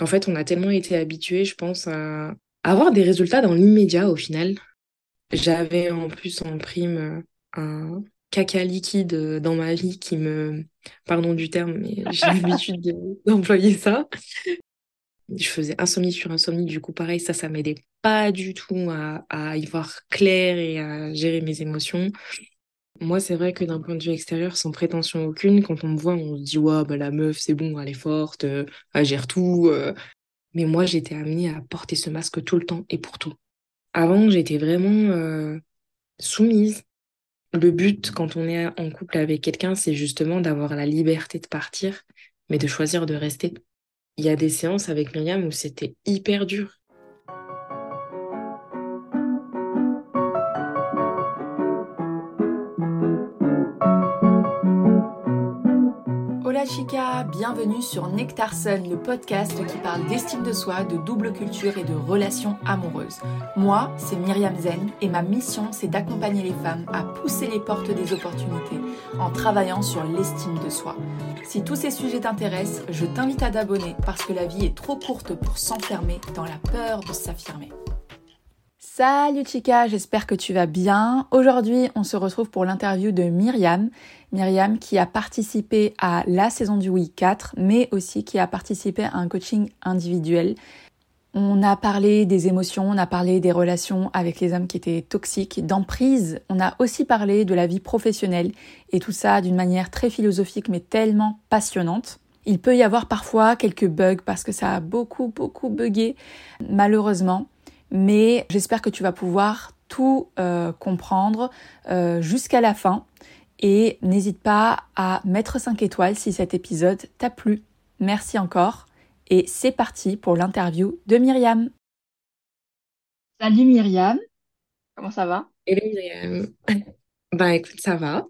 En fait, on a tellement été habitués, je pense, à avoir des résultats dans l'immédiat au final. J'avais en plus en prime euh, un caca liquide euh, dans ma vie qui me... Pardon du terme, mais j'ai l'habitude d'employer ça. Je faisais insomnie sur insomnie, du coup, pareil, ça, ça m'aidait pas du tout à, à, y voir clair et à gérer mes émotions. Moi, c'est vrai que d'un point de vue extérieur, sans prétention aucune, quand on me voit, on se dit, ouais, bah, la meuf, c'est bon, elle est forte, euh, elle gère tout. Mais moi, j'étais amenée à porter ce masque tout le temps et pour tout. Avant, j'étais vraiment euh, soumise. Le but, quand on est en couple avec quelqu'un, c'est justement d'avoir la liberté de partir, mais de choisir de rester. Il y a des séances avec Myriam où c'était hyper dur. Chica, bienvenue sur Nectar Sun, le podcast qui parle d'estime de soi, de double culture et de relations amoureuses. Moi, c'est Myriam Zen et ma mission, c'est d'accompagner les femmes à pousser les portes des opportunités en travaillant sur l'estime de soi. Si tous ces sujets t'intéressent, je t'invite à t'abonner parce que la vie est trop courte pour s'enfermer dans la peur de s'affirmer. Salut Chica, j'espère que tu vas bien. Aujourd'hui, on se retrouve pour l'interview de Myriam. Myriam qui a participé à la saison du Oui 4, mais aussi qui a participé à un coaching individuel. On a parlé des émotions, on a parlé des relations avec les hommes qui étaient toxiques, d'emprise. On a aussi parlé de la vie professionnelle et tout ça d'une manière très philosophique mais tellement passionnante. Il peut y avoir parfois quelques bugs parce que ça a beaucoup beaucoup bugué malheureusement mais j'espère que tu vas pouvoir tout euh, comprendre euh, jusqu'à la fin. Et n'hésite pas à mettre 5 étoiles si cet épisode t'a plu. Merci encore. Et c'est parti pour l'interview de Myriam. Salut Myriam, comment ça va? Hello Myriam. Bah écoute, ça va.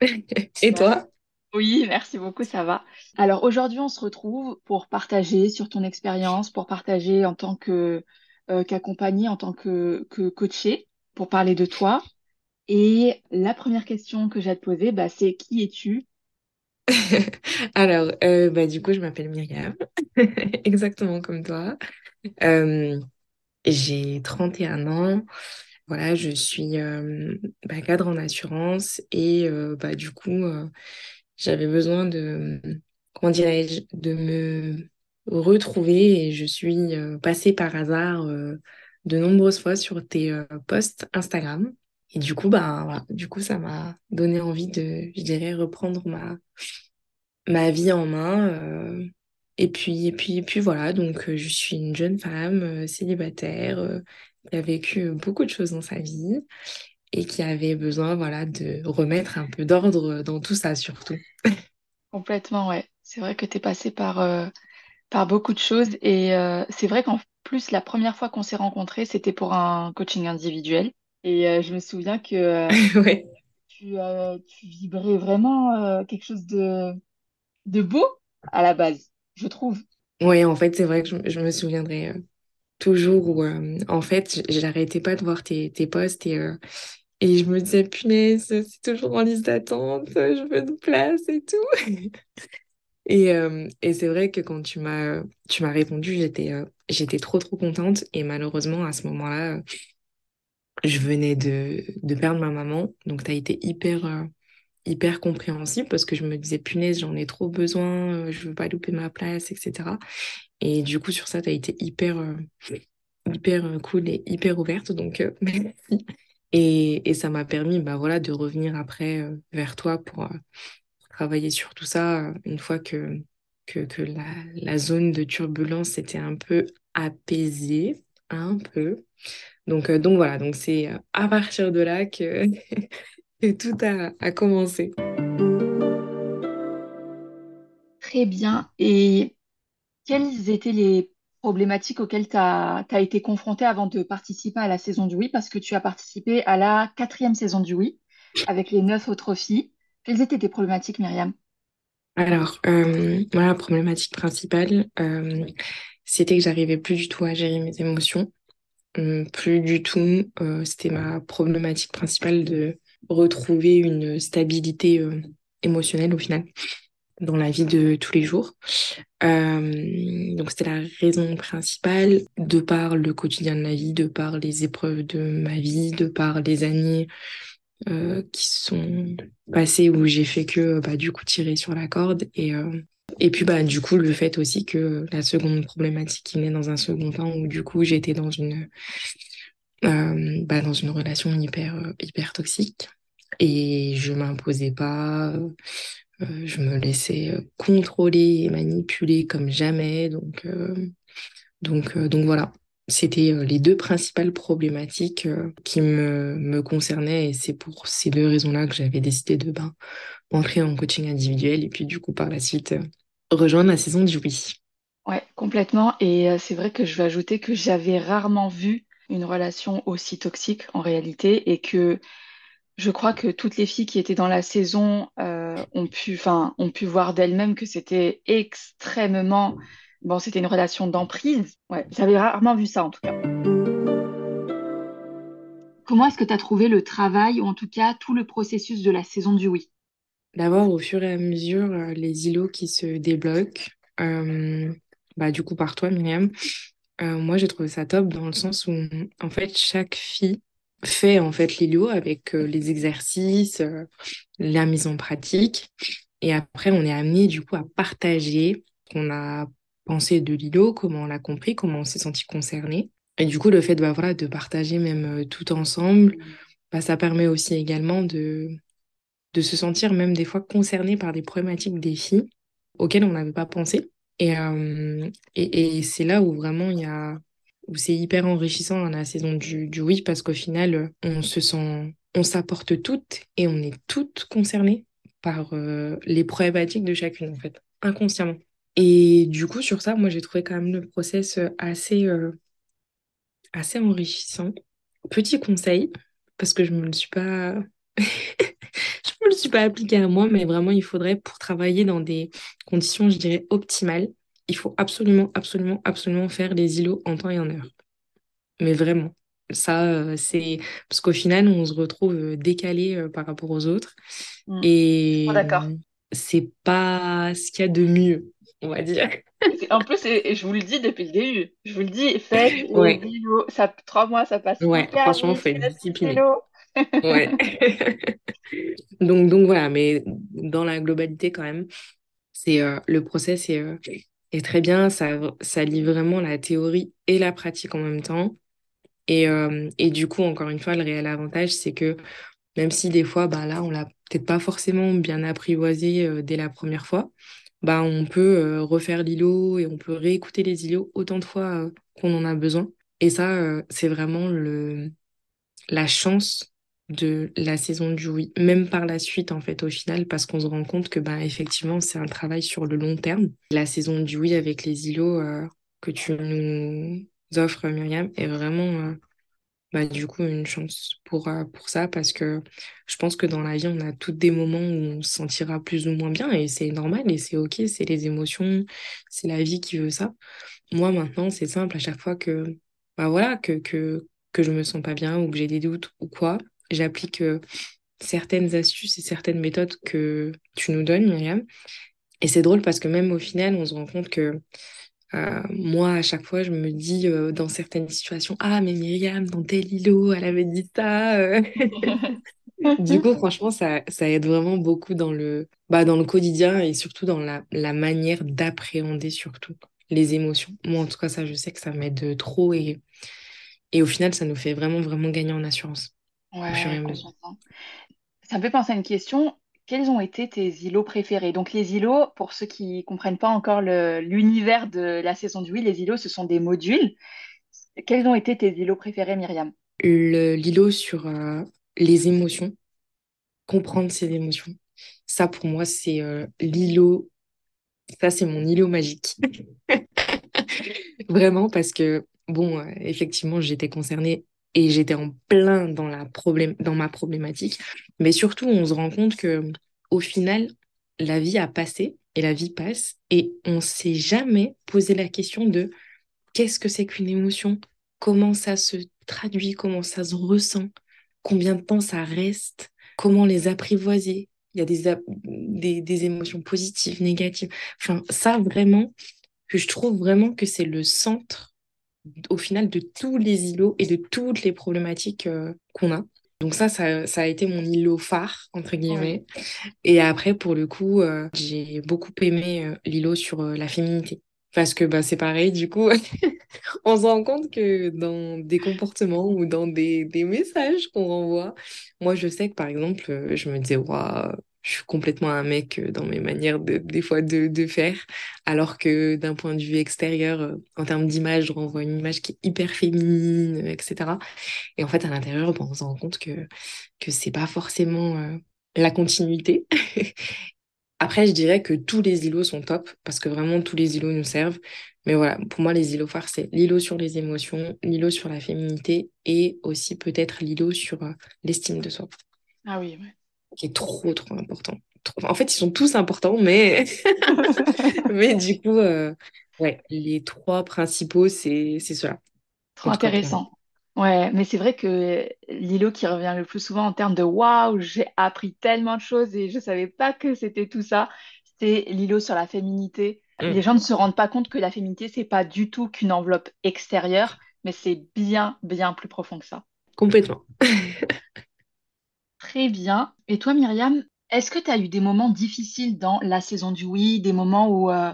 Et toi? Oui, merci beaucoup, ça va. Alors aujourd'hui, on se retrouve pour partager sur ton expérience, pour partager en tant que euh, qu'accompagner en tant que, que coaché pour parler de toi. Et la première question que j'ai à te poser, bah, c'est qui es-tu? Alors, euh, bah, du coup, je m'appelle Myriam, exactement comme toi. Euh, j'ai 31 ans. Voilà, je suis bah, cadre en assurance et bah, du coup, j'avais besoin de, comment dirais-je, de me retrouver et je suis euh, passée par hasard euh, de nombreuses fois sur tes euh, posts Instagram. Et du coup, bah, du coup, ça m'a donné envie de, je dirais, reprendre ma, ma vie en main. et puis, et puis, et puis voilà, donc je suis une jeune femme célibataire qui a vécu beaucoup de choses dans sa vie et qui avait besoin, voilà, de remettre un peu d'ordre dans tout ça surtout. Complètement, ouais. C'est vrai que tu es passée par par beaucoup de choses. Et euh, c'est vrai qu'en plus, la première fois qu'on s'est rencontrés, c'était pour un coaching individuel. Et euh, je me souviens que euh, tu, tu, vibrais vraiment quelque chose de, de beau à la base, je trouve. Oui, en fait, c'est vrai que je, me souviendrai toujours où, en fait, j'arrêtais pas de voir tes, tes posts et, et je me disais, punaise, c'est toujours en liste d'attente, je veux une place et tout. Et, euh, et c'est vrai que quand tu m'as tu m'as répondu, j'étais euh, j'étais trop trop contente et malheureusement à ce moment-là, je venais de, de perdre ma maman, donc tu as été hyper euh, hyper compréhensible parce que je me disais punaise, j'en ai trop besoin, je veux pas louper ma place, etc. Et du coup sur ça, tu as été hyper hyper cool et hyper ouverte, donc merci. Et, et ça m'a permis bah voilà de revenir après vers toi pour travailler sur tout ça une fois que, que, que la, la, zone de turbulence était un peu apaisée, un peu. Donc, euh, donc voilà, donc c'est euh, à partir de là que, tout a, a commencé. Très bien. Et quelles étaient les problématiques auxquelles tu as, as, été confrontée avant de participer à la saison du Oui? Parce que tu as participé à la quatrième saison du Oui avec les neuf autres filles. Quelles étaient tes problématiques, Myriam? Alors, euh, la problématique principale, euh, c'était que j'arrivais plus du tout à gérer mes émotions. Hum, plus du tout. Euh, c'était ma problématique principale de retrouver une stabilité émotionnelle au final. dans la vie de tous les jours. Euh, donc c'était la raison principale, de par le quotidien de la vie, de par les épreuves de ma vie, de par les années euh, qui sont passées où j'ai fait que bah, du coup tirer sur la corde et euh, et puis bah du coup le fait aussi que la seconde problématique qui naît dans un second temps où du coup j'étais dans une euh, bah, dans une relation hyper hyper toxique et je m'imposais pas euh, je me laissais euh, contrôler et manipuler comme jamais. Donc, euh, donc, donc voilà, c'était les deux principales problématiques qui me, me concernaient et c'est pour ces deux raisons-là que j'avais décidé de ben, entrer en coaching individuel et puis du coup par la suite rejoindre la saison du oui. Ouais, complètement. Et c'est vrai que je vais ajouter que j'avais rarement vu une relation aussi toxique en réalité et que je crois que toutes les filles qui étaient dans la saison euh, ont pu, ont pu voir d'elles-mêmes que c'était extrêmement, bon, c'était une relation d'emprise. Ouais, j'avais rarement vu ça en tout cas. Comment est-ce que tu as trouvé le travail ou en tout cas tout le processus de la saison du oui D'abord, au fur et à mesure, euh, les îlots qui se débloquent, euh, bah, du coup par toi, Myriam, moi j'ai trouvé ça top dans le sens où en fait chaque fille fait en fait l'ILO avec euh, les exercices, euh, la mise en pratique. Et après, on est amené du coup à partager qu'on a pensé de l'ILO, comment on l'a compris, comment on s'est senti concerné. Et du coup, le fait bah, voilà, de partager même euh, tout ensemble, bah, ça permet aussi également de, de se sentir même des fois concerné par des problématiques des filles auxquelles on n'avait pas pensé. Et, et, et c'est là où vraiment il y a où c'est hyper enrichissant dans la saison du, du oui parce qu'au final, on se sent, on s'apporte toutes et on est toutes concernées par euh, les problématiques de chacune, en fait, inconsciemment. Et du coup, sur ça, moi, j'ai trouvé quand même le process assez, euh, assez enrichissant. Petit conseil, parce que je me le suis pas... je me le suis pas appliqué à moi, mais vraiment, il faudrait, pour travailler dans des conditions, je dirais, optimales, il faut absolument, absolument, absolument faire les îlots en temps et en heure. Mais vraiment. Ça, euh, c'est parce qu'au final, on se retrouve euh, décalé euh, par rapport aux autres. Mm. Et d'accord. c'est pas ce qu'il y a de mieux, on va dire. En plus, et je vous le dis depuis le début, je vous le dis, faites ouais. Ça, trois mois, ça passe. Ouais, franchement, faut être discipliné. ouais. donc, donc voilà, mais dans la globalité quand même, c'est le process est, et très bien, ça, ça lie vraiment la théorie et la pratique en même temps. Et, euh, et du coup, encore une fois, le réel avantage, c'est que même si des fois, bah, là, on l'a peut-être pas forcément bien apprivoisé euh, dès la première fois, bah, on peut euh, refaire l'îlot et on peut réécouter les îlots autant de fois qu'on en a besoin. Et ça, c'est vraiment le, la chance de la saison du oui, même par la suite en fait au final, parce qu'on se rend compte que ben effectivement c'est un travail sur le long terme. La saison du oui avec les îlots euh, que tu nous offres Myriam est vraiment euh, bah, du coup une chance pour, euh, pour ça, parce que je pense que dans la vie on a tous des moments où on se sentira plus ou moins bien et c'est normal et c'est ok, c'est les émotions, c'est la vie qui veut ça. Moi maintenant c'est simple à chaque fois que bah voilà que, que que je me sens pas bien ou que j'ai des doutes ou quoi, j'applique euh, certaines astuces et certaines méthodes que tu nous donnes, Myriam. Et c'est drôle parce que même au final, on se rend compte que euh, moi, à chaque fois, je me dis euh, dans certaines situations, ah, mais Myriam, dans tel îlot, elle avait dit ça. du coup, franchement, ça, ça aide vraiment beaucoup dans le, bah, dans le quotidien et surtout dans la, la manière d'appréhender surtout les émotions. Moi, en tout cas, ça, je sais que ça m'aide trop et, et au final, ça nous fait vraiment, vraiment gagner en assurance. Ouais, Ça me fait penser à une question. Quels ont été tes îlots préférés? Donc les îlots, pour ceux qui comprennent pas encore l'univers de la saison du oui, les îlots, ce sont des modules. Quels ont été tes îlots préférés, Myriam? L'îlot sur euh, les émotions, comprendre ses émotions. Ça, pour moi, c'est euh, l'îlot. Ça, c'est mon îlot magique. Vraiment, parce que, bon, euh, effectivement, j'étais concernée et j'étais en plein dans, la problème, dans ma problématique. Mais surtout, on se rend compte que au final, la vie a passé et la vie passe et on ne s'est jamais posé la question de qu'est-ce que c'est qu'une émotion, comment ça se traduit, comment ça se ressent, combien de temps ça reste, comment les apprivoiser, il y a des, des, des, émotions positives, négatives. Enfin, ça, vraiment, je trouve vraiment que c'est le centre, au final, de tous les îlots et de toutes les problématiques euh, qu'on a. Donc ça, ça, ça, a été mon îlot phare, entre guillemets. Et après, pour le coup, euh, j'ai beaucoup aimé euh, l'îlot sur la féminité. Parce que bah, c'est pareil, du coup, on se rend compte que dans des comportements ou dans des, des messages qu'on renvoie, moi je sais que par exemple, je me disais, waouh, je suis complètement un mec euh, dans mes manières de, des fois de, faire, alors que d'un point de vue extérieur, euh, en termes d'image, je renvoie une image qui est hyper féminine, etc. Et en fait, à l'intérieur, bon, on se rend compte que, que c'est pas forcément la continuité. Après, je dirais que tous les îlots sont top parce que vraiment tous les îlots nous servent. Mais voilà, pour moi, les îlots phares, c'est l'îlot sur les émotions, l'îlot sur la féminité et aussi peut-être l'îlot sur euh, l'estime de soi. Ah oui, ouais. Qui est trop, trop important. En fait, ils sont tous importants, mais, mais du coup, euh, ouais, les trois principaux, c'est cela. Trop intéressant. Ouais, mais c'est vrai que l'îlot qui revient le plus souvent en termes de waouh, j'ai appris tellement de choses et je savais pas que c'était tout ça, c'est l'îlot sur la féminité. Mm. Les gens ne se rendent pas compte que la féminité, c'est pas du tout qu'une enveloppe extérieure, mais c'est bien, bien plus profond que ça. Complètement. Très bien. Et toi, Myriam, est-ce que tu as eu des moments difficiles dans la saison du oui, des moments où euh,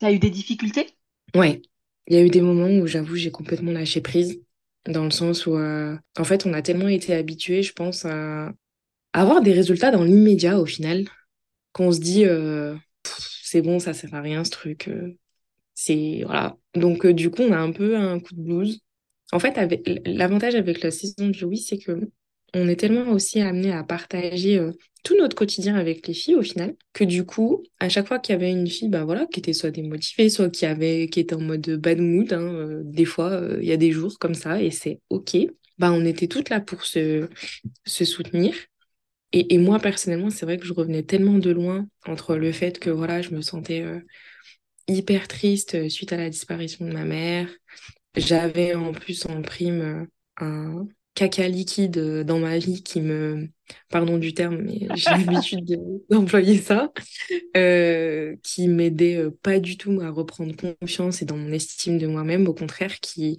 tu as eu des difficultés? Ouais, il y a eu des moments où j'avoue, j'ai complètement lâché prise dans le sens où, euh, en fait, on a tellement été habitués, je pense, à avoir des résultats dans l'immédiat au final, qu'on se dit, euh, c'est bon, ça sert à rien ce truc. C'est voilà. Donc, du coup, on a un peu un coup de blues. En fait, l'avantage avec la saison du oui, c'est que on est tellement aussi amené à partager euh, tout notre quotidien avec les filles au final, que du coup, à chaque fois qu'il y avait une fille, bah voilà, qui était soit démotivée, soit qui avait, qui était en mode bad mood, hein, euh, des fois, euh, il y a des jours comme ça, et c'est ok. Bah, on était toutes là pour se, soutenir. Et, et moi, personnellement, c'est vrai que je revenais tellement de loin entre le fait que voilà, je me sentais hyper triste suite à la disparition de ma mère. J'avais en plus en prime un, caca liquide euh, dans ma vie qui me, pardon du terme, mais j'ai l'habitude d'employer ça, euh, qui m'aidait euh, pas du tout à reprendre confiance et dans mon estime de moi-même, au contraire, qui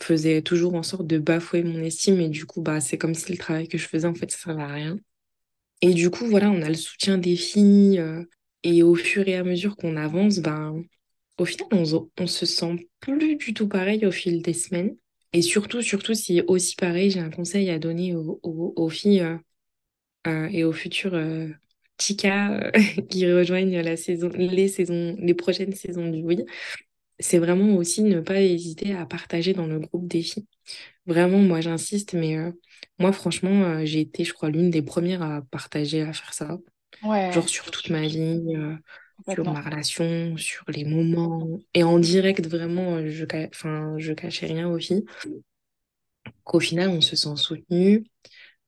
faisait toujours en sorte de bafouer mon estime et du coup, bah, c'est comme si le travail que je faisais, en fait, ça servait à rien. Et du coup, voilà, on a le soutien des filles et au fur et à mesure qu'on avance, ben, au final, on, on se sent plus du tout pareil au fil des semaines. Et surtout, surtout, si aussi pareil, j'ai un conseil à donner aux, aux, filles euh, euh, et aux futurs euh, chicas qui rejoignent la saison, les, saisons, les prochaines saisons du Oui, c'est vraiment aussi ne pas hésiter à partager dans le groupe des filles. Vraiment, moi j'insiste, mais moi franchement, j'ai été, je crois, l'une des premières à partager, à faire ça. Ouais. Genre sur toute ma vie sur ma relation, sur les moments. Et en direct, vraiment, euh, je, enfin, je cachais rien aux filles. Qu'au final, on se sent soutenu.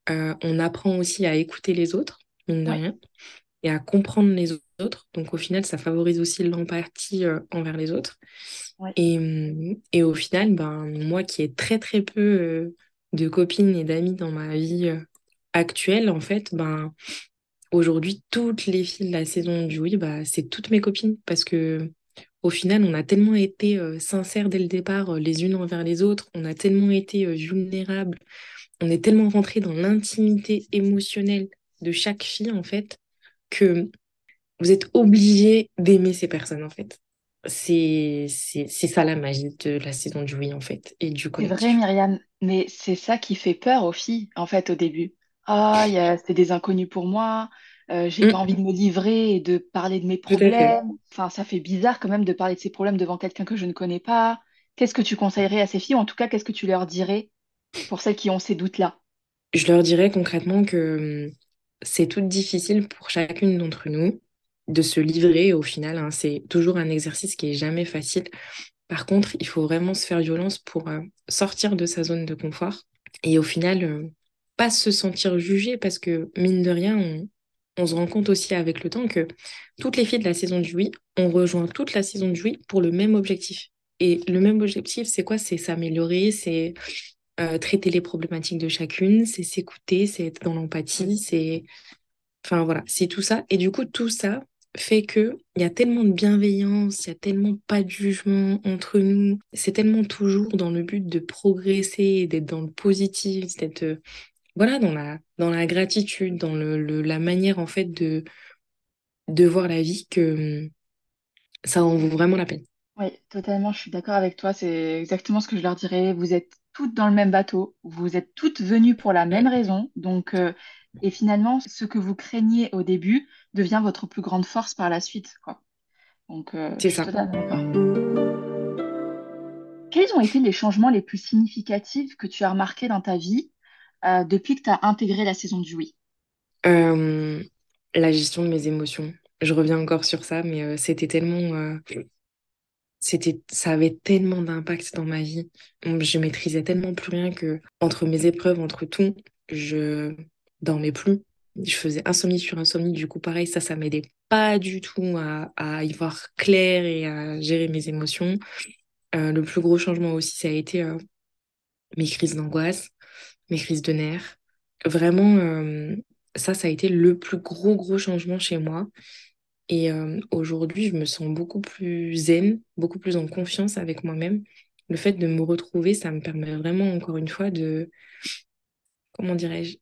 Euh, on apprend aussi à écouter les autres, mine de rien, et à comprendre les autres. Donc, au final, ça favorise aussi l'empathie euh, envers les autres. Et, mm, et, au final, ben, moi qui ai très, très peu de copines et d'amis dans ma vie actuelle, en fait, ben, aujourd'hui, toutes les filles de la saison du oui, bah, c'est toutes mes copines. Parce que au final, on a tellement été euh, sincères dès le départ, euh, les unes envers les autres, on a tellement été euh, vulnérables, on est tellement rentré dans l'intimité émotionnelle de chaque fille, en fait, que vous êtes obligés d'aimer ces personnes, en fait. C'est ça la magie de la saison du oui, en fait, et du C'est vrai, Myriam, mais c'est ça qui fait peur aux filles, en fait, au début ah, c'est des inconnus pour moi, euh, j'ai pas mm. envie de me livrer et de parler de mes problèmes. Enfin, ça fait bizarre quand même de parler de ses problèmes devant quelqu'un que je ne connais pas. Qu'est-ce que tu conseillerais à ces filles, ou en tout cas, qu'est-ce que tu leur dirais pour celles qui ont ces doutes-là? Je leur dirais concrètement que hum, c'est tout difficile pour chacune d'entre nous de se livrer au final. hein. C'est toujours un exercice qui est jamais facile. Par contre, il faut vraiment se faire violence pour euh, sortir de sa zone de confort. Et au final, euh, pas se sentir jugé parce que, mine de rien, on, on, se rend compte aussi avec le temps que toutes les filles de la saison du oui, on rejoint toute la saison du oui pour le même objectif. Et le même objectif, c'est quoi? C'est s'améliorer, c'est euh, traiter les problématiques de chacune, c'est s'écouter, c'est être dans l'empathie, c'est Enfin voilà, c'est tout ça. Et du coup, tout ça fait que il y a tellement de bienveillance, il y a tellement pas de jugement entre nous. C'est tellement toujours dans le but de progresser, d'être dans le positif, d'être voilà dans la dans la gratitude, dans le, la manière en fait de de voir la vie que ça en vaut vraiment la peine. Oui, totalement, je suis d'accord avec toi. C'est exactement ce que je leur dirais. Vous êtes toutes dans le même bateau, vous êtes toutes venues pour la même raison. Donc, euh, et finalement, ce que vous craignez au début devient votre plus grande force par la suite, quoi. Donc, euh, C'est ça. Quels ont été les changements les plus significatifs que tu as remarqués dans ta vie euh, depuis que tu as intégré la saison du oui? Euh, la gestion de mes émotions. Je reviens encore sur ça, mais euh, c'était tellement c'était, ça avait tellement d'impact dans ma vie. Je maîtrisais tellement plus rien que entre mes épreuves, entre tout, je dormais plus. Je faisais insomnie sur insomnie. Du coup, pareil, ça, ça m'aidait pas du tout à, y voir clair et à gérer mes émotions. Le plus gros changement aussi, ça a été mes crises d'angoisse, mes crises de nerfs. Vraiment, euh, ça, ça a été le plus gros, gros changement chez moi. Et euh, aujourd'hui, je me sens beaucoup plus zen, beaucoup plus en confiance avec moi-même. Le fait de me retrouver, ça me permet vraiment, encore une fois, de, comment dirais-je,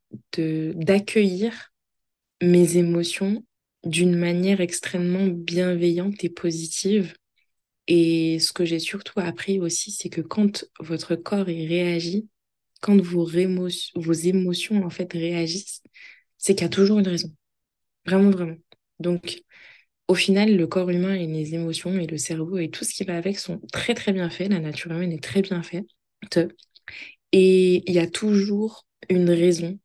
d'accueillir mes émotions d'une manière extrêmement bienveillante et positive. Et ce que j'ai surtout appris aussi, c'est que quand votre corps y réagit, quand vos, vos émotions en fait réagissent, c'est qu'il y a toujours une raison. Vraiment, vraiment. Donc, Au final, le corps humain et les émotions et le cerveau et tout ce qui va avec sont très très bien faits. La nature humaine est très bien faite. Et il y a toujours une raison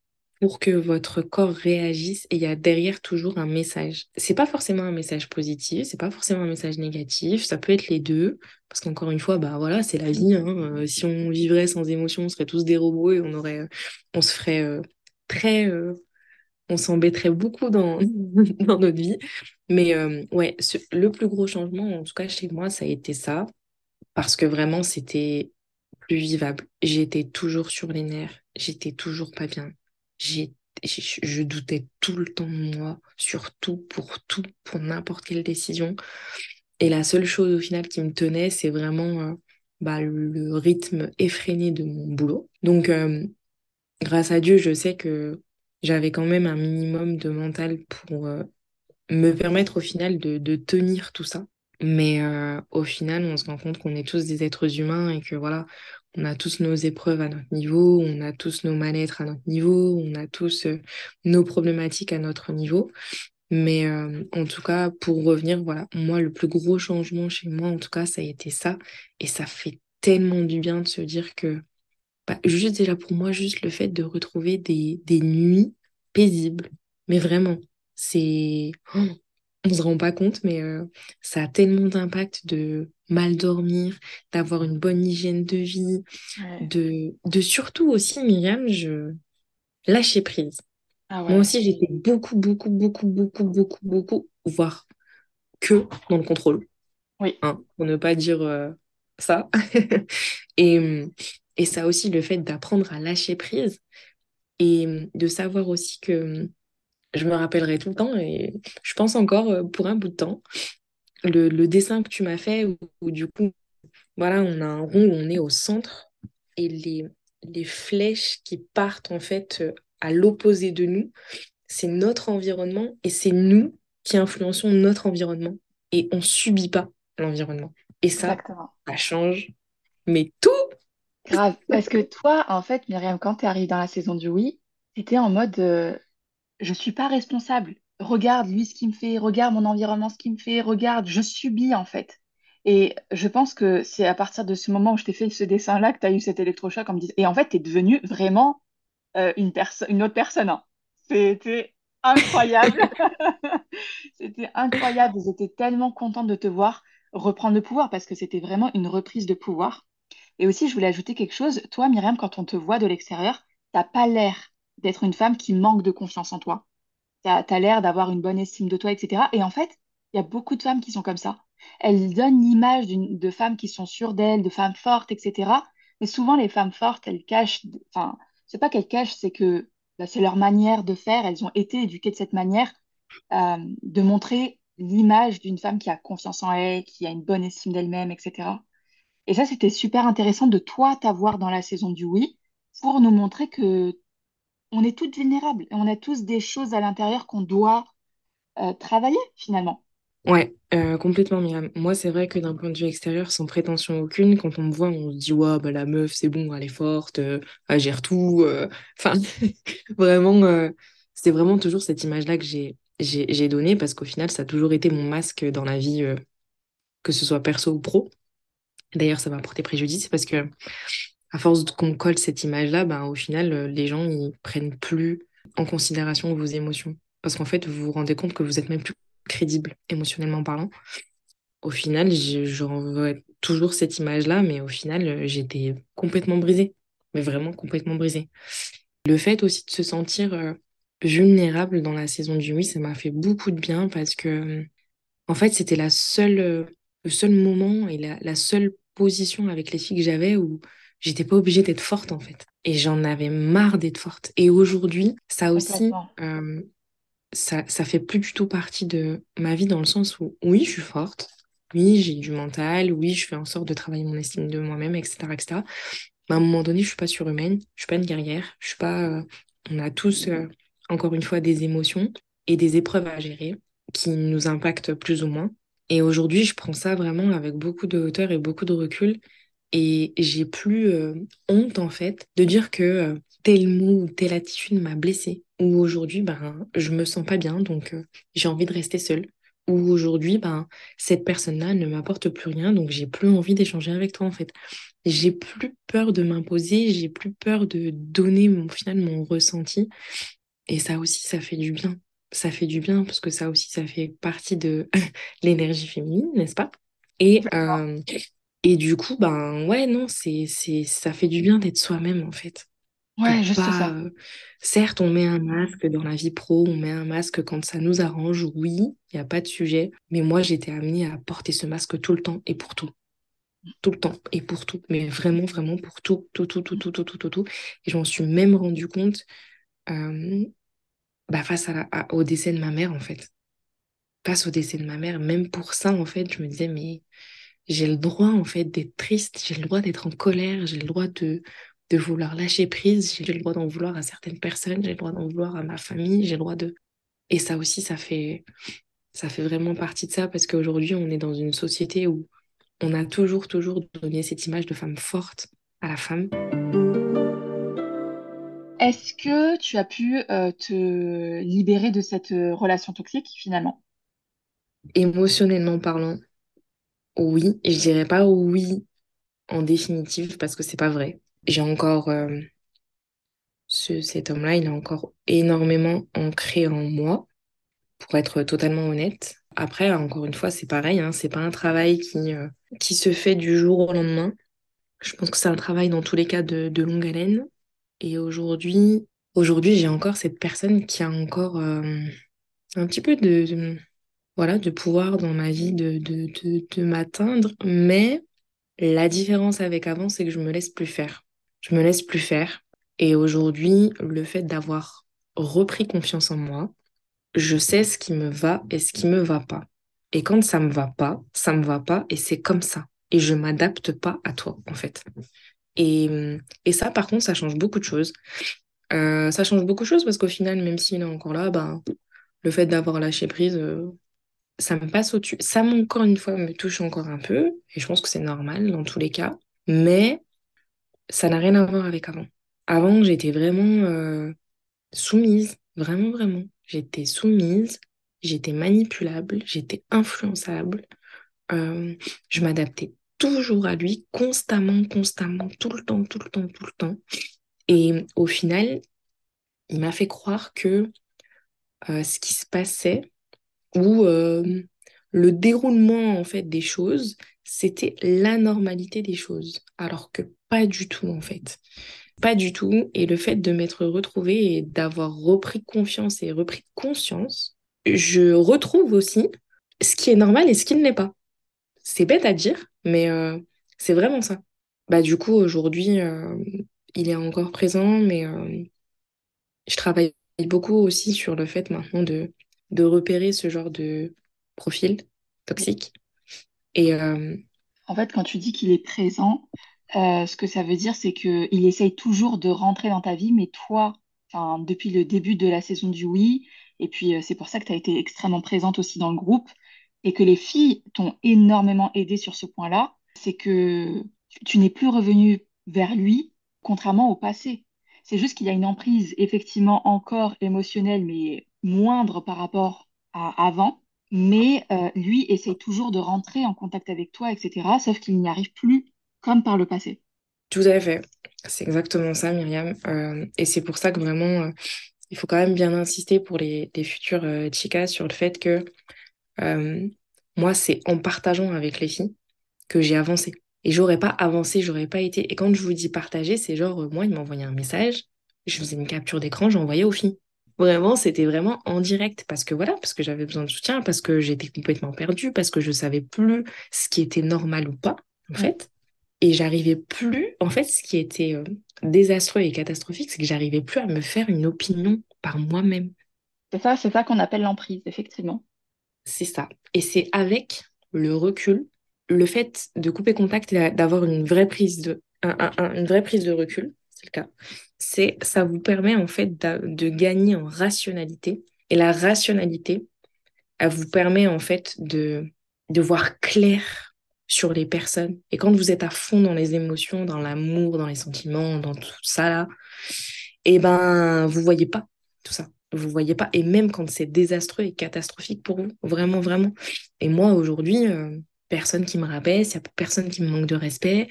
pour que votre corps réagisse et il y a derrière toujours un message. C'est pas forcément un message positif, c'est pas forcément un message négatif, ça peut être les deux. Parce qu'encore une fois, bah voilà, c'est la vie. hein. Euh, si on vivrait sans émotion, on serait tous des robots et on aurait, on se ferait euh, très, euh, on s'embêterait beaucoup dans, dans notre vie. Mais ouais, le plus gros changement, en tout cas chez moi, ça a été ça, parce que vraiment, c'était plus vivable. J'étais toujours sur les nerfs, j'étais toujours pas bien. Je doutais tout le temps de moi, sur tout, pour tout, pour n'importe quelle décision. Et la seule chose au final qui me tenait, c'est vraiment euh, bah, le rythme effréné de mon boulot. Donc, euh, grâce à Dieu, je sais que j'avais quand même un minimum de mental pour euh, me permettre au final de, de tenir tout ça. Mais au final, on se rend compte qu'on est tous des êtres humains et que voilà, on a tous nos épreuves à notre niveau, on a tous nos mal-être à notre niveau, on a tous euh, nos problématiques à notre niveau. Mais euh, en tout cas, pour revenir, voilà, moi, le plus gros changement chez moi, en tout cas, ça a été ça. Et ça fait tellement du bien de se dire que bah, juste déjà pour moi, juste le fait de retrouver des, nuits paisibles. Mais vraiment, c'est... oh, on ne se rend pas compte, mais euh, ça a tellement d'impact de mal dormir, d'avoir une bonne hygiène de vie, Ouais. de, de surtout aussi, Myriam, je lâcher prise. Ah Moi aussi, j'étais beaucoup, beaucoup, beaucoup, beaucoup, beaucoup, beaucoup, voire que dans le contrôle, oui, hein, pour ne pas dire euh, ça. Et, et ça aussi, le fait d'apprendre à lâcher prise et de savoir aussi que je me rappellerai tout le temps et je pense encore euh, pour un bout de temps, le, le dessin que tu m'as fait où, où du coup, voilà, on a un rond où on est au centre et les, les flèches qui partent en fait euh, à l'opposé de nous, c'est notre environnement et c'est nous qui influençons notre environnement et on subit pas l'environnement. Et ça, exactement. ça change, mais tout! Grave. Parce que toi, en fait, Myriam, quand tu arrives dans la saison du oui, tu étais en mode euh, je suis pas responsable. Regarde lui ce qu'il me fait, regarde mon environnement ce qu'il me fait, regarde, je subis en fait. Et je pense que c'est à partir de ce moment où je t'ai fait ce dessin-là que tu as eu cet électrochoc. Et en fait, tu es devenue vraiment euh, une une autre personne. hein. C'était incroyable. C'était incroyable. J'étais tellement contente de te voir reprendre le pouvoir parce que c'était vraiment une reprise de pouvoir. Et aussi, je voulais ajouter quelque chose. Toi, Myriam, quand on te voit de l'extérieur, t'as pas l'air d'être une femme qui manque de confiance en toi. T'as, t'as l'air d'avoir une bonne estime de toi, etc. Et en fait, il y a beaucoup de femmes qui sont comme ça. Elles donnent l'image de femmes qui sont sûres d'elles, de femmes fortes, etc. Mais souvent, les femmes fortes, elles cachent, enfin, c'est pas qu'elles cachent, c'est que c'est leur manière de faire, elles ont été éduquées de cette manière, euh, de montrer l'image d'une femme qui a confiance en elle, qui a une bonne estime d'elle-même, etc. Et ça, c'était super intéressant de toi t'avoir dans la saison du oui pour nous montrer que on est toutes vulnérables et on a tous des choses à l'intérieur qu'on doit euh, travailler finalement. Ouais, euh, complètement, Myriam. Moi, c'est vrai que d'un point de vue extérieur, sans prétention aucune, quand on me voit, on se dit, ouais, bah, la meuf, c'est bon, elle est forte, euh, elle gère tout. Enfin, vraiment, c'est vraiment toujours cette image-là que j'ai, donnée parce qu'au final, ça a toujours été mon masque dans la vie, que ce soit perso ou pro. D'ailleurs, ça m'a porté préjudice parce que, à force qu'on colle cette image-là, ben, au final, euh, les gens, ils prennent plus en considération vos émotions. Parce qu'en fait, vous vous rendez compte que vous êtes même plus crédible émotionnellement parlant. Au final, je- j'en toujours cette image-là, mais au final, euh, j'étais complètement brisée. Mais vraiment complètement brisée. Le fait aussi de se sentir euh, vulnérable dans la saison du oui, ça m'a fait beaucoup de bien parce que, en fait, c'était la seule, le seul moment et la, la seule position avec les filles que j'avais où j'étais pas obligée d'être forte, en fait. Et j'en avais marre d'être forte. Et aujourd'hui, ça aussi, euh, ça, ça fait plus du tout partie de ma vie dans le sens où, oui, je suis forte. Oui, j'ai du mental. Oui, je fais en sorte de travailler mon estime de moi-même, etc., etc. Mais à un moment donné, je suis pas surhumaine, je suis pas une guerrière, je suis pas. euh, on a tous, euh, encore une fois, des émotions et des épreuves à gérer qui nous impactent plus ou moins. Et aujourd'hui, je prends ça vraiment avec beaucoup de hauteur et beaucoup de recul. Et j'ai plus euh, honte, en fait, de dire que euh, tel mot ou telle attitude m'a blessée. Ou aujourd'hui, ben, je me sens pas bien, donc euh, j'ai envie de rester seule. Ou aujourd'hui, ben, cette personne-là ne m'apporte plus rien, donc j'ai plus envie d'échanger avec toi, en fait. J'ai plus peur de m'imposer, j'ai plus peur de donner mon, au final mon ressenti. Et ça aussi, ça fait du bien. Ça fait du bien parce que ça aussi, ça fait partie de l'énergie féminine, n'est-ce pas? Et, euh, et du coup, ben ouais, non, c'est, c'est, ça fait du bien d'être soi-même en fait. Ouais, juste ça. Euh, certes, on met un masque dans la vie pro, on met un masque quand ça nous arrange, oui, il n'y a pas de sujet. Mais moi, j'étais amenée à porter ce masque tout le temps et pour tout tout le temps et pour tout, mais vraiment, vraiment pour tout, tout, tout, tout, tout, tout, tout, tout. Et je m'en suis même rendu compte euh, bah face à, au décès de ma mère, en fait. Face au décès de ma mère, même pour ça, en fait, je me disais, mais j'ai le droit, en fait, d'être triste, j'ai le droit d'être en colère, j'ai le droit de, de vouloir lâcher prise, j'ai le droit d'en vouloir à certaines personnes, j'ai le droit d'en vouloir à ma famille, j'ai le droit de... Et ça aussi, ça fait, ça fait vraiment partie de ça, parce qu'aujourd'hui, on est dans une société où on a toujours, toujours donné cette image de femme forte à la femme. Est-ce que tu as pu euh, te libérer de cette euh, relation toxique finalement? Émotionnellement parlant, oui. Et je dirais pas oui en définitive parce que c'est pas vrai. J'ai encore euh, ce, cet homme-là, il est encore énormément ancré en moi, pour être totalement honnête. Après, encore une fois, c'est pareil, hein, c'est pas un travail qui, euh, qui se fait du jour au lendemain. Je pense que c'est un travail dans tous les cas de, de longue haleine. Et aujourd'hui, aujourd'hui, j'ai encore cette personne qui a encore euh, un petit peu de, de- voilà, de pouvoir dans ma vie de, de, de, de m'atteindre. Mais la différence avec avant, c'est que je me laisse plus faire. Je me laisse plus faire. Et aujourd'hui, le fait d'avoir repris confiance en moi, je sais ce qui me va et ce qui me va pas. Et quand ça me va pas, ça me va pas et c'est comme ça. Et je m'adapte pas à toi, en fait. Et, et ça, par contre, ça change beaucoup de choses. Euh, ça change beaucoup de choses parce qu'au final, même s'il est encore là, ben, le fait d'avoir lâché prise, euh, ça me passe au-dessus. Ça, encore une fois, me touche encore un peu. Et je pense que c'est normal dans tous les cas. Mais ça n'a rien à voir avec avant. Avant, j'étais vraiment euh, soumise. Vraiment, vraiment. J'étais soumise. J'étais manipulable. J'étais influençable. Euh, je m'adaptais toujours à lui, constamment, constamment, tout le temps, tout le temps, tout le temps. Et au final, il m'a fait croire que euh, ce qui se passait, ou euh, le déroulement en fait des choses, c'était la normalité des choses, alors que pas du tout en fait. Pas du tout. Et le fait de m'être retrouvée et d'avoir repris confiance et repris conscience, je retrouve aussi ce qui est normal et ce qui ne l'est pas. C'est bête à dire, mais euh, c'est vraiment ça. Bah du coup, aujourd'hui, euh, il est encore présent, mais je travaille beaucoup aussi sur le fait maintenant de, de repérer ce genre de profil toxique. Et euh, en fait, quand tu dis qu'il est présent, euh, ce que ça veut dire, c'est qu'il essaye toujours de rentrer dans ta vie, mais toi, depuis le début de la saison du oui, et puis euh, c'est pour ça que tu as été extrêmement présente aussi dans le groupe, et que les filles t'ont énormément aidé sur ce point-là, c'est que tu n'es plus revenu vers lui, contrairement au passé. C'est juste qu'il y a une emprise effectivement encore émotionnelle, mais moindre par rapport à avant. Mais euh, lui essaye toujours de rentrer en contact avec toi, etc. Sauf qu'il n'y arrive plus comme par le passé. Tout à fait. C'est exactement ça, Myriam. Euh, et c'est pour ça que vraiment, euh, il faut quand même bien insister pour les, les futures chicas sur le fait que moi, c'est en partageant avec les filles que j'ai avancé. Et j'aurais pas avancé, j'aurais pas été. Et quand je vous dis partager, c'est genre, moi, il m'envoyait un message, je faisais une capture d'écran, j'envoyais aux filles. Vraiment, c'était vraiment en direct parce que voilà, parce que j'avais besoin de soutien, parce que j'étais complètement perdue, parce que je savais plus ce qui était normal ou pas, en fait. Et j'arrivais plus, en fait, ce qui était euh, désastreux et catastrophique, c'est que j'arrivais plus à me faire une opinion par moi-même. C'est ça, c'est ça qu'on appelle l'emprise, effectivement. C'est ça. Et c'est avec le recul le fait de couper contact et d'avoir une vraie prise de, une vraie prise de recul, c'est cas, ça vous permet en fait de, gagner en rationalité. Et la rationalité, elle vous permet en fait de, de voir clair sur les personnes. Et quand vous êtes à fond dans les émotions, dans l'amour, dans les sentiments, dans tout ça là, et eh ben vous voyez pas tout ça. Vous voyez pas. Et même quand c'est désastreux et catastrophique pour vous, vraiment, vraiment. Et moi aujourd'hui, euh, personne qui me rabaisse, il n'y a plus personne qui me manque de respect,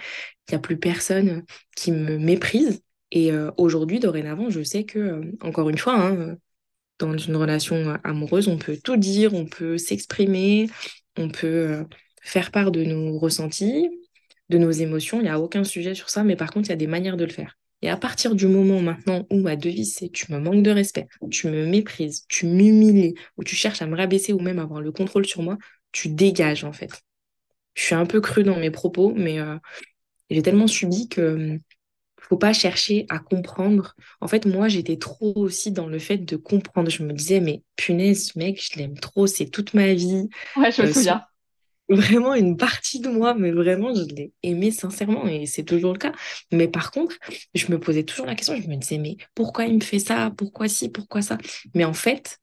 il n'y a plus personne qui me méprise. Et euh, aujourd'hui, dorénavant, je sais que, euh, encore une fois, hein, dans une relation amoureuse, on peut tout dire, on peut s'exprimer, on peut euh, faire part de nos ressentis, de nos émotions. Il n'y a aucun sujet sur ça, mais par contre, il y a des manières de le faire. Et à partir du moment maintenant où ma devise c'est tu me manques de respect, tu me méprises, tu m'humilies, ou tu cherches à me rabaisser ou même avoir le contrôle sur moi, tu dégages en fait je suis un peu crue dans mes propos, mais euh, j'ai tellement subi que ne hum, faut pas chercher à comprendre. En fait, moi, j'étais trop aussi dans le fait de comprendre. Je me disais, mais punaise, ce mec, je l'aime trop, c'est toute ma vie. Ouais, je me euh, souviens. Vraiment une partie de moi, mais vraiment, je l'ai aimé sincèrement et c'est toujours le cas. Mais par contre, je me posais toujours la question, je me disais, mais pourquoi il me fait ça? Pourquoi ci? Pourquoi ça? Mais en fait,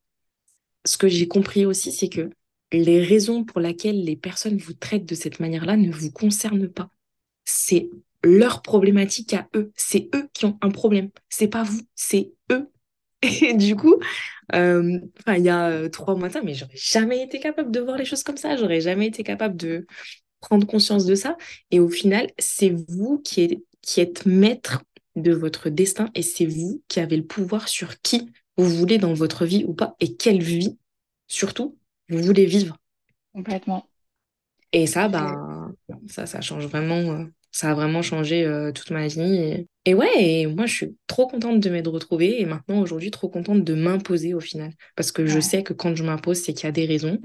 ce que j'ai compris aussi, c'est que les raisons pour lesquelles les personnes vous traitent de cette manière-là ne vous concernent pas. C'est leur problématique à eux. C'est eux qui ont un problème. C'est pas vous, c'est eux. Et du coup, euh, il y a euh, trois mois, mais j'aurais jamais été capable de voir les choses comme ça. J'aurais jamais été capable de prendre conscience de ça. Et au final, c'est vous qui, qui êtes maître de votre destin et c'est vous qui avez le pouvoir sur qui vous voulez dans votre vie ou pas et quelle vie surtout vous voulez vivre. Complètement. Et ça, ben, ça, ça change vraiment, euh, ça a vraiment changé euh, toute ma vie. Et, ouais, moi, je suis trop contente de m'être retrouvée et maintenant, aujourd'hui, trop contente de m'imposer au final. Parce que je sais que quand je m'impose, c'est qu'il y a des raisons.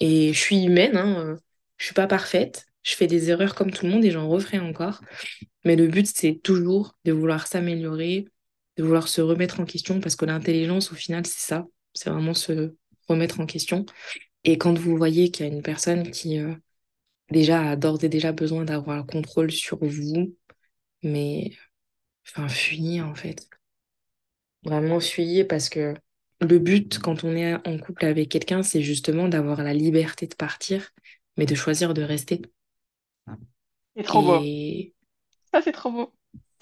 Et je suis humaine, hein, euh, je suis pas parfaite. Je fais des erreurs comme tout le monde et j'en referai encore. Mais le but, c'est toujours de vouloir s'améliorer, de vouloir se remettre en question parce que l'intelligence, au final, c'est ça. C'est vraiment se remettre en question. Et quand vous voyez qu'il y a une personne qui euh, déjà a d'ores et déjà besoin d'avoir le contrôle sur vous, mais enfin fuyez en fait. Vraiment fuyez parce que le but quand on est en couple avec quelqu'un, c'est justement d'avoir la liberté de partir, mais de choisir de rester. C'est trop beau. Ça, c'est trop beau.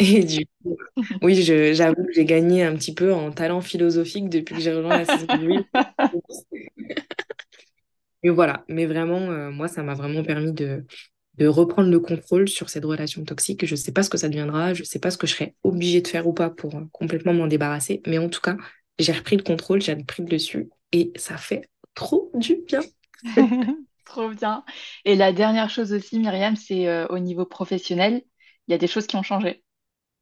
Et du coup, oui, j'avoue que j'ai gagné un petit peu en talent philosophique depuis que j'ai rejoint la saison 8. Mais voilà, mais vraiment, euh, moi, ça m'a vraiment permis de, de reprendre le contrôle sur cette relation toxique. Je ne sais pas ce que ça deviendra, je ne sais pas ce que je serai obligée de faire ou pas pour euh, complètement m'en débarrasser. Mais en tout cas, j'ai repris le contrôle, j'ai repris le dessus et ça fait trop du bien. trop bien. Et la dernière chose aussi, Myriam, c'est euh, au niveau professionnel, il y a des choses qui ont changé.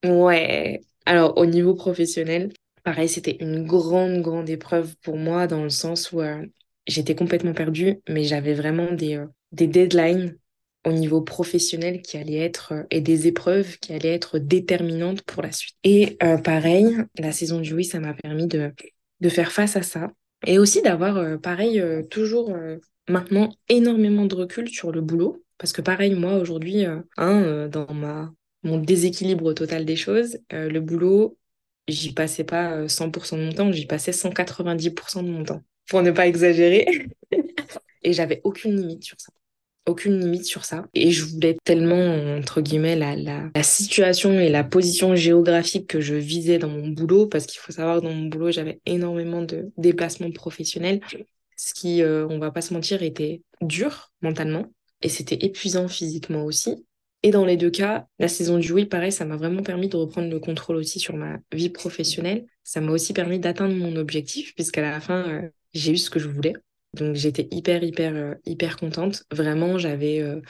Ouais, alors au niveau professionnel, pareil, c'était une grande, grande épreuve pour moi dans le sens où euh, j'étais complètement perdue, mais j'avais vraiment des, euh, des deadlines au niveau professionnel qui allait être euh, et des épreuves qui allaient être déterminantes pour la suite. Et pareil, la saison du oui, ça m'a permis de, de faire face à ça et aussi d'avoir pareil toujours maintenant énormément de recul sur le boulot parce que pareil moi aujourd'hui hein, dans ma mon déséquilibre total des choses, le boulot, j'y passais pas 100% de mon temps, j'y passais 190% de mon temps pour ne pas exagérer. et j'avais aucune limite sur ça aucune limite sur ça. Et je voulais tellement, entre guillemets, la, la, la, situation et la position géographique que je visais dans mon boulot, parce qu'il faut savoir que dans mon boulot, j'avais énormément de déplacements professionnels, ce qui, euh, on va pas se mentir, était dur mentalement. Et c'était épuisant physiquement aussi. Et dans les deux cas, la saison du oui, pareil, ça m'a vraiment permis de reprendre le contrôle aussi sur ma vie professionnelle. Ça m'a aussi permis d'atteindre mon objectif, puisqu'à la fin, euh, j'ai eu ce que je voulais. Donc j'étais hyper, hyper, euh, hyper contente. Vraiment, j'avais euh,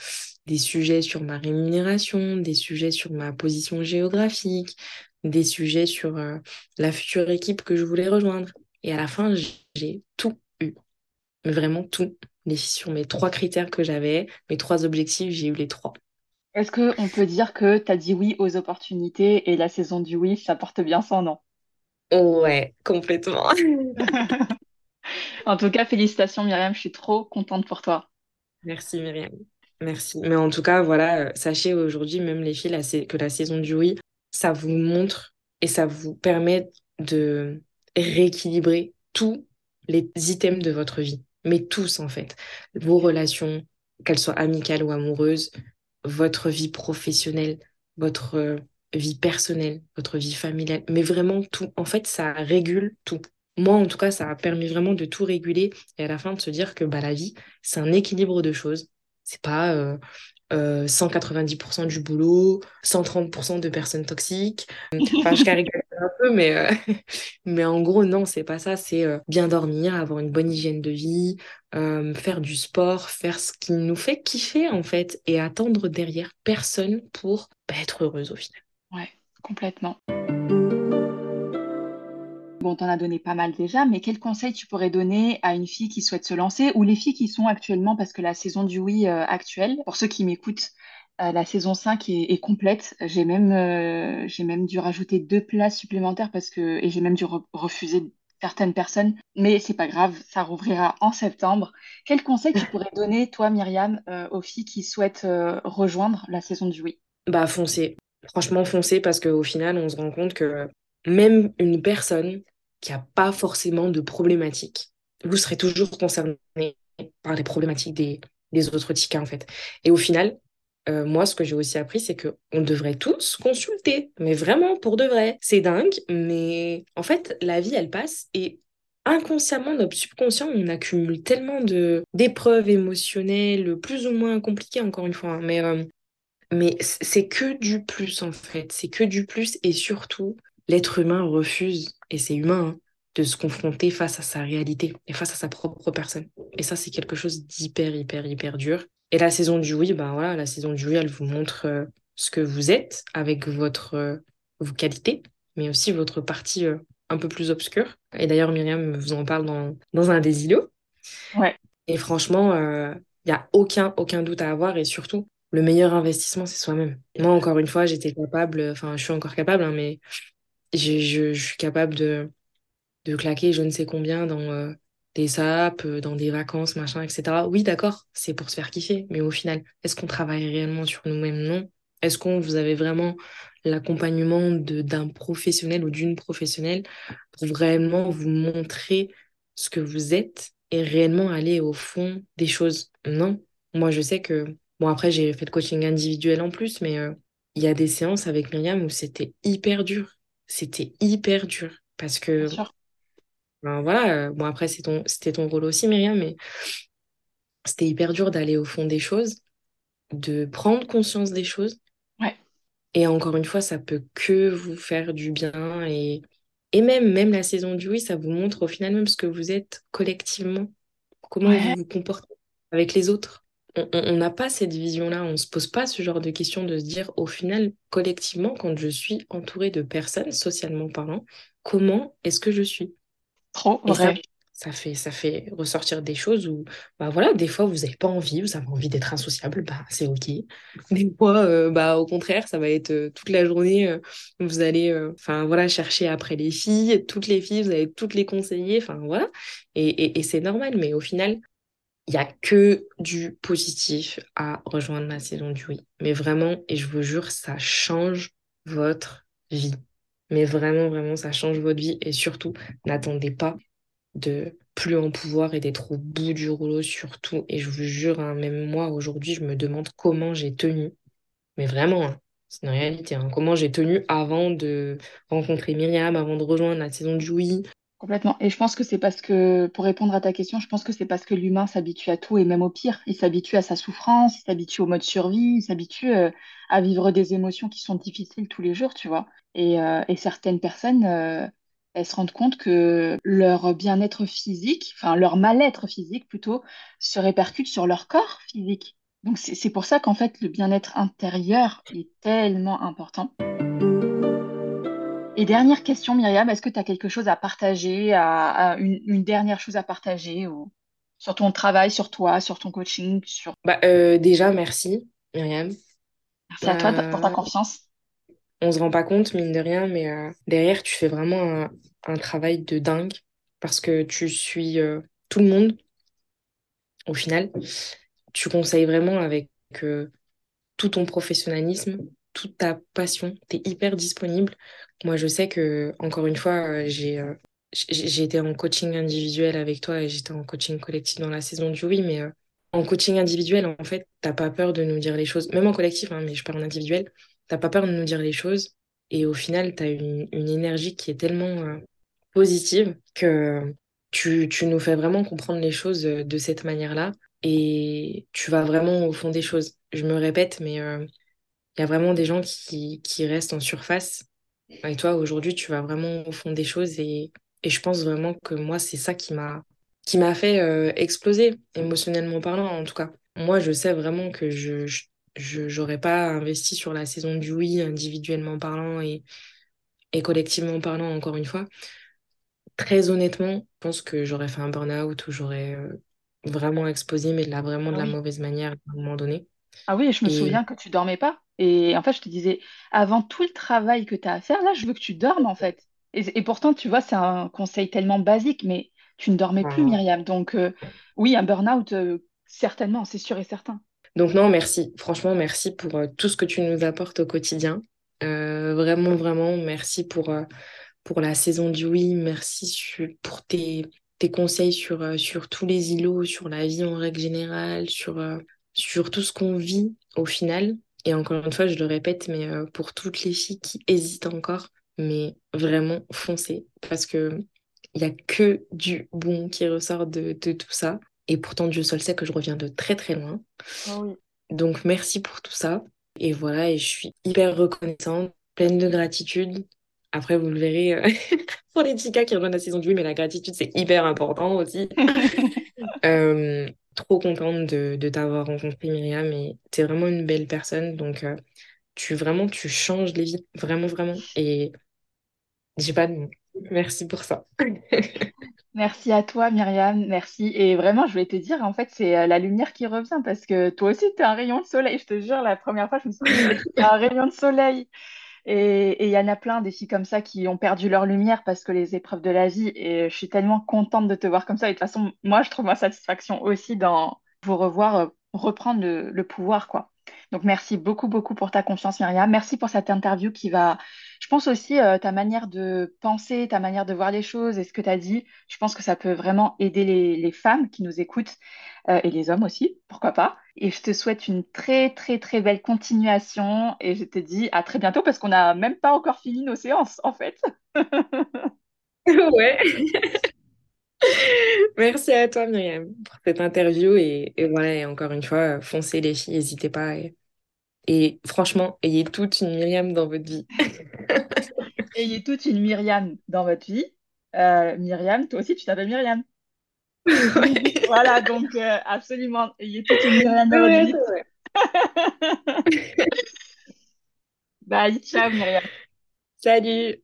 des sujets sur ma rémunération, des sujets sur ma position géographique, des sujets sur la future équipe que je voulais rejoindre. Et à la fin, j'ai tout eu. Vraiment tout. Sur mes trois critères que j'avais, mes trois objectifs, j'ai eu les trois. Est-ce qu'on peut dire que tu as dit oui aux opportunités et la saison du oui, ça porte bien son nom? Ouais, complètement. En tout cas, félicitations Myriam, je suis trop contente pour toi. Merci Myriam. Merci. Mais en tout cas, voilà, euh, sachez aujourd'hui, même les filles, que la saison du oui, ça vous montre et ça vous permet de rééquilibrer tous les items de votre vie. Mais tous, en fait. Vos relations, qu'elles soient amicales ou amoureuses, votre vie professionnelle, votre euh, vie personnelle, votre vie familiale, mais vraiment tout. En fait, ça régule tout. Moi, en tout cas, ça a permis vraiment de tout réguler et à la fin de se dire que bah, la vie, c'est un équilibre de choses. C'est pas euh, euh, 190% du boulot, 130% de personnes toxiques. Enfin, je caricature un peu, mais, euh, mais en gros, non, c'est pas ça. C'est euh, bien dormir, avoir une bonne hygiène de vie, faire du sport, faire ce qui nous fait kiffer, en fait, et attendre derrière personne pour bah, être heureuse au final. Ouais, complètement. Bon, t'en as donné pas mal déjà, mais quel conseil tu pourrais donner à une fille qui souhaite se lancer ou les filles qui sont actuellement, parce que la saison du oui euh, actuelle, pour ceux qui m'écoutent, euh, la saison 5 est, complète. J'ai même, euh, même dû rajouter deux places supplémentaires parce que, et j'ai même dû refuser certaines personnes, mais c'est pas grave, ça rouvrira en septembre. Quel conseil tu pourrais donner, toi, Myriam, aux filles qui souhaitent rejoindre la saison du oui? Bah, foncez. Franchement, foncez parce qu'au final, on se rend compte que même une personne qui n'a pas forcément de problématiques, vous serez toujours concerné par les problématiques des, autres tickets, en fait. Et au final, euh, moi, ce que j'ai aussi appris, c'est qu'on devrait tous consulter, mais vraiment pour de vrai. C'est dingue, mais en fait, la vie, elle passe et inconsciemment, notre subconscient, on accumule tellement de d'épreuves émotionnelles, plus ou moins compliquées, encore une fois, hein, mais, euh, mais c'est que du plus, en fait. C'est que du plus et surtout, l'être humain refuse, et c'est humain, hein, de se confronter face à sa réalité et face à sa propre personne. Et ça, c'est quelque chose d'hyper, hyper, hyper dur. Et la saison du oui, ben voilà, la saison du oui, elle vous montre euh, ce que vous êtes avec votre, euh, vos qualités, mais aussi votre partie euh, un peu plus obscure. Et d'ailleurs, Myriam vous en parle dans, dans un des îlots. Ouais. Et franchement, il n'y a aucun, aucun doute à avoir. Et surtout, le meilleur investissement, c'est soi-même. Moi, encore une fois, j'étais capable, enfin, je suis encore capable, hein, mais je, je, suis capable de, de claquer je ne sais combien dans euh, des sapes, euh, dans des vacances, machin, etc. Oui, d'accord, c'est pour se faire kiffer, mais au final, est-ce qu'on travaille réellement sur nous-mêmes? Non. Est-ce qu'on vous avez vraiment l'accompagnement d'un professionnel ou d'une professionnelle pour vraiment vous montrer ce que vous êtes et réellement aller au fond des choses? Non. Moi, je sais que, bon, après, j'ai fait le coaching individuel en plus, mais euh, il y a des séances avec Myriam où c'était hyper dur c'était hyper dur parce que ben voilà euh, bon après c'est ton c'était ton rôle aussi Myriam mais c'était hyper dur d'aller au fond des choses de prendre conscience des choses. Ouais. et encore une fois ça peut que vous faire du bien et et même même la saison du oui ça vous montre au final même ce que vous êtes collectivement. Comment vous vous comportez avec les autres. On n'a pas cette vision-là, on ne se pose pas ce genre de questions de se dire au final, collectivement, quand je suis entourée de personnes, socialement parlant, comment est-ce que je suis? Trop vrai. ça fait, ça fait ressortir des choses où, bah voilà, des fois, vous n'avez pas envie, vous avez envie d'être insociable, bah c'est OK. Des fois, euh, bah au contraire, ça va être euh, toute la journée, euh, vous allez, enfin voilà, chercher après les filles, toutes les filles, vous allez toutes les conseiller, enfin voilà. Et, et, et c'est normal, mais au final, il n'y a que du positif à rejoindre la saison du oui. Mais vraiment, et je vous jure, ça change votre vie. Mais vraiment, vraiment, ça change votre vie. Et surtout, n'attendez pas de plus en pouvoir et d'être au bout du rouleau surtout. Et je vous jure, hein, même moi, aujourd'hui, je me demande comment j'ai tenu. Mais vraiment, hein, c'est une réalité. Hein, comment j'ai tenu avant de rencontrer Myriam, avant de rejoindre la saison du oui. Complètement. Et je pense que c'est parce que, pour répondre à ta question, je pense que c'est parce que l'humain s'habitue à tout et même au pire. Il s'habitue à sa souffrance, il s'habitue au mode survie, il s'habitue euh, à vivre des émotions qui sont difficiles tous les jours, tu vois. Et, euh, certaines personnes, euh, elles se rendent compte que leur bien-être physique, enfin leur mal-être physique plutôt, se répercute sur leur corps physique. Donc c'est pour ça qu'en fait le bien-être intérieur est tellement important. Et dernière question, Myriam, est-ce que tu as quelque chose à partager, à, une, dernière chose à partager ou, sur ton travail, sur toi, sur ton coaching sur... Bah, euh, déjà, merci, Myriam. Merci à toi pour ta confiance on se rend pas compte, mine de rien, mais euh, derrière, tu fais vraiment un, travail de dingue parce que tu suis euh, tout le monde au final. Tu conseilles vraiment avec euh, tout ton professionnalisme, toute ta passion. Tu es hyper disponible. Moi, je sais que, encore une fois, j'ai j'ai été en coaching individuel avec toi et j'étais en coaching collectif dans la saison du oui, mais en coaching individuel, en fait, t'as pas peur de nous dire les choses, même en collectif, hein, mais je parle en individuel t'as pas peur de nous dire les choses. Et au final, tu as une, énergie qui est tellement euh, positive que tu, nous fais vraiment comprendre les choses euh, de cette manière-là. Et tu vas vraiment au fond des choses. Je me répète, mais euh, y a vraiment des gens qui, restent en surface. Et toi, aujourd'hui, tu vas vraiment au fond des choses. Et, je pense vraiment que moi, c'est ça qui m'a qui m'a fait exploser, émotionnellement parlant, en tout cas. Moi, je sais vraiment que je n'aurais pas investi sur la saison du oui, individuellement parlant et, et collectivement parlant, encore une fois. Très honnêtement, je pense que j'aurais fait un burn-out ou j'aurais euh, vraiment explosé, mais de la, vraiment de la mauvaise manière à un moment donné. Ah oui, je me souviens que tu dormais pas. Et en fait, je te disais, avant tout le travail que tu as à faire, là, je veux que tu dormes, en fait. Et, pourtant, tu vois, c'est un conseil tellement basique, mais tu ne dormais plus, Myriam. Donc, euh, oui, un burn-out, euh, certainement, c'est sûr et certain. Donc non, merci. Franchement, merci pour euh, tout ce que tu nous apportes au quotidien. Vraiment, vraiment, merci pour, pour la saison du oui. Merci pour tes, tes conseils sur, sur tous les îlots, sur la vie en règle générale, sur, sur tout ce qu'on vit au final. Et encore une fois, je le répète, mais pour toutes les filles qui hésitent encore, mais vraiment foncez parce que il n'y a que du bon qui ressort de, de tout ça. Et pourtant, Dieu seul sait que je reviens de très très loin. Ah Donc merci pour tout ça. Et voilà, et je suis hyper reconnaissante, pleine de gratitude. Après, vous le verrez euh, pour les petits qui rejoignent la saison du mais la gratitude, c'est hyper important aussi. Euh, trop contente de, t'avoir rencontré, Myriam. Et es vraiment une belle personne. Donc, euh, tu vraiment, tu changes les vies. Vraiment, vraiment. Et j'ai pas de mots. Merci pour ça. Merci à toi, Myriam. Merci. Et vraiment, je vais te dire, en fait, c'est euh, la lumière qui revient parce que toi aussi, tu es un rayon de soleil. Je te jure, la première fois, je me suis dit, un rayon de soleil. Et il y en a plein des filles comme ça qui ont perdu leur lumière parce que les épreuves de la vie. Et je suis tellement contente de te voir comme ça. Et de toute façon, moi, je trouve ma satisfaction aussi dans vous revoir euh, reprendre le, le pouvoir, quoi. Donc, merci beaucoup, beaucoup pour ta confiance, Myriam. Merci pour cette interview qui va, je pense aussi, euh, ta manière de penser, ta manière de voir les choses et ce que tu as dit, je pense que ça peut vraiment aider les, femmes qui nous écoutent euh, et les hommes aussi, pourquoi pas. Et je te souhaite une très, très, très belle continuation et je te dis à très bientôt parce qu'on n'a même pas encore fini nos séances, en fait. ouais. Merci à toi, Myriam, pour cette interview. Et, voilà, encore une fois, foncez les filles, n'hésitez pas. Et, franchement, ayez toute une Myriam dans votre vie. ayez toute une Myriam dans votre vie. Euh, Myriam, toi aussi, tu t'appelles Myriam. Voilà, donc euh, absolument, ayez toute une Myriam dans votre vie. Bye, ciao Myriam. Salut.